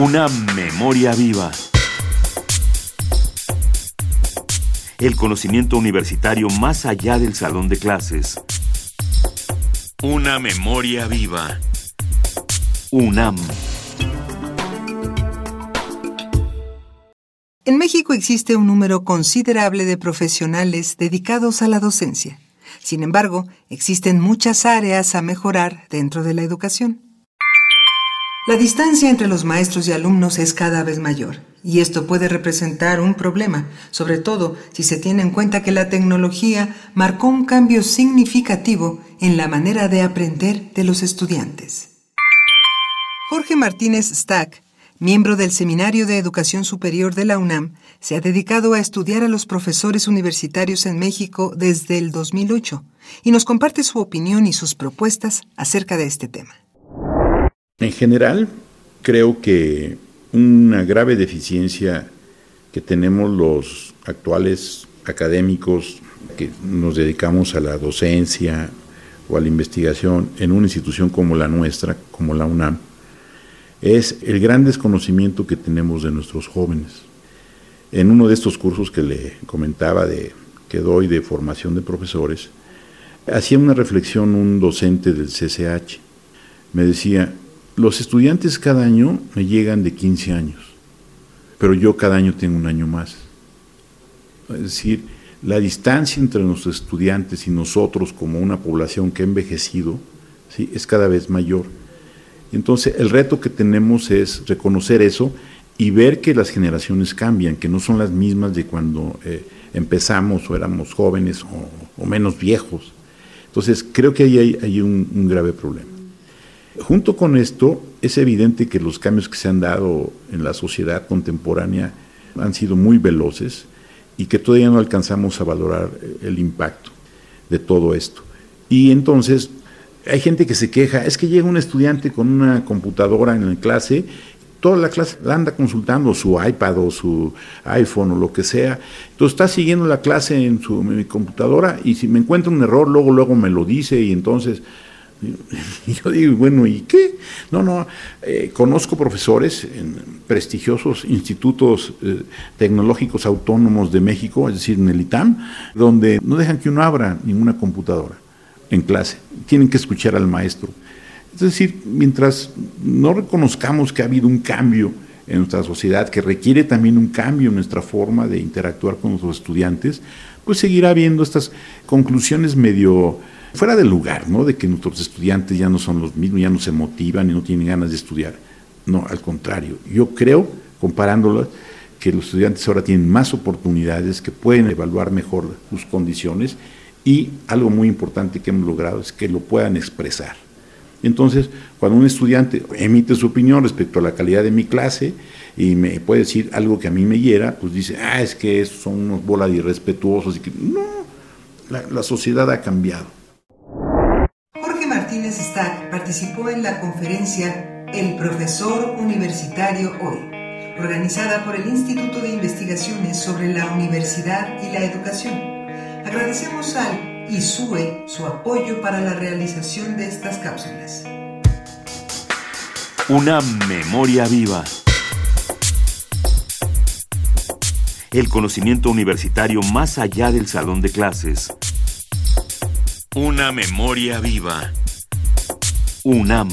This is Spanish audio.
Una memoria viva. El conocimiento universitario más allá del salón de clases. Una memoria viva. UNAM. En México existe un número considerable de profesionales dedicados a la docencia. Sin embargo, existen muchas áreas a mejorar dentro de la educación. La distancia entre los maestros y alumnos es cada vez mayor, y esto puede representar un problema, sobre todo si se tiene en cuenta que la tecnología marcó un cambio significativo en la manera de aprender de los estudiantes. Jorge Martínez Stack, miembro del Seminario de Educación Superior de la UNAM, se ha dedicado a estudiar a los profesores universitarios en México desde el 2008 y nos comparte su opinión y sus propuestas acerca de este tema. En general, creo que una grave deficiencia que tenemos los actuales académicos que nos dedicamos a la docencia o a la investigación en una institución como la nuestra, como la UNAM, es el gran desconocimiento que tenemos de nuestros jóvenes. En uno de estos cursos que le comentaba de, que doy de formación de profesores, hacía una reflexión un docente del CCH. Me decía, los estudiantes cada año me llegan de 15 años, pero yo cada año tengo un año más. Es decir, la distancia entre nuestros estudiantes y nosotros como una población que ha envejecido es cada vez mayor. Entonces, el reto que tenemos es reconocer eso y ver que las generaciones cambian, que no son las mismas de cuando eh, empezamos o éramos jóvenes o, menos viejos. Entonces, creo que ahí hay, un grave problema. Junto con esto, es evidente que los cambios que se han dado en la sociedad contemporánea han sido muy veloces y que todavía no alcanzamos a valorar el impacto de todo esto. Y entonces hay gente que se queja, es que llega un estudiante con una computadora en la clase, toda la clase la anda consultando su iPad o su iPhone o lo que sea, entonces está siguiendo la clase en su computadora y si me encuentra un error, luego, luego me lo dice y entonces y yo digo, bueno, ¿y qué? No, no, eh, conozco profesores en prestigiosos institutos eh, tecnológicos autónomos de México, es decir, en el ITAM, donde no dejan que uno abra ninguna computadora en clase, tienen que escuchar al maestro. Es decir, mientras no reconozcamos que ha habido un cambio en nuestra sociedad, que requiere también un cambio en nuestra forma de interactuar con nuestros estudiantes, pues seguirá habiendo estas conclusiones medio fuera del lugar, ¿no? De que nuestros estudiantes ya no son los mismos, ya no se motivan y no tienen ganas de estudiar. No, al contrario. Yo creo, comparándolas, que los estudiantes ahora tienen más oportunidades, que pueden evaluar mejor sus condiciones y algo muy importante que hemos logrado es que lo puedan expresar. Entonces, cuando un estudiante emite su opinión respecto a la calidad de mi clase y me puede decir algo que a mí me hiera, pues dice, ah, es que son unos bolas de irrespetuosos. Y que, no, la sociedad ha cambiado. Participó en la conferencia El profesor universitario hoy, organizada por el Instituto de Investigaciones sobre la Universidad y la Educación. Agradecemos al ISUE su apoyo para la realización de estas cápsulas. Una memoria viva. El conocimiento universitario más allá del salón de clases. Una memoria viva. UNAM.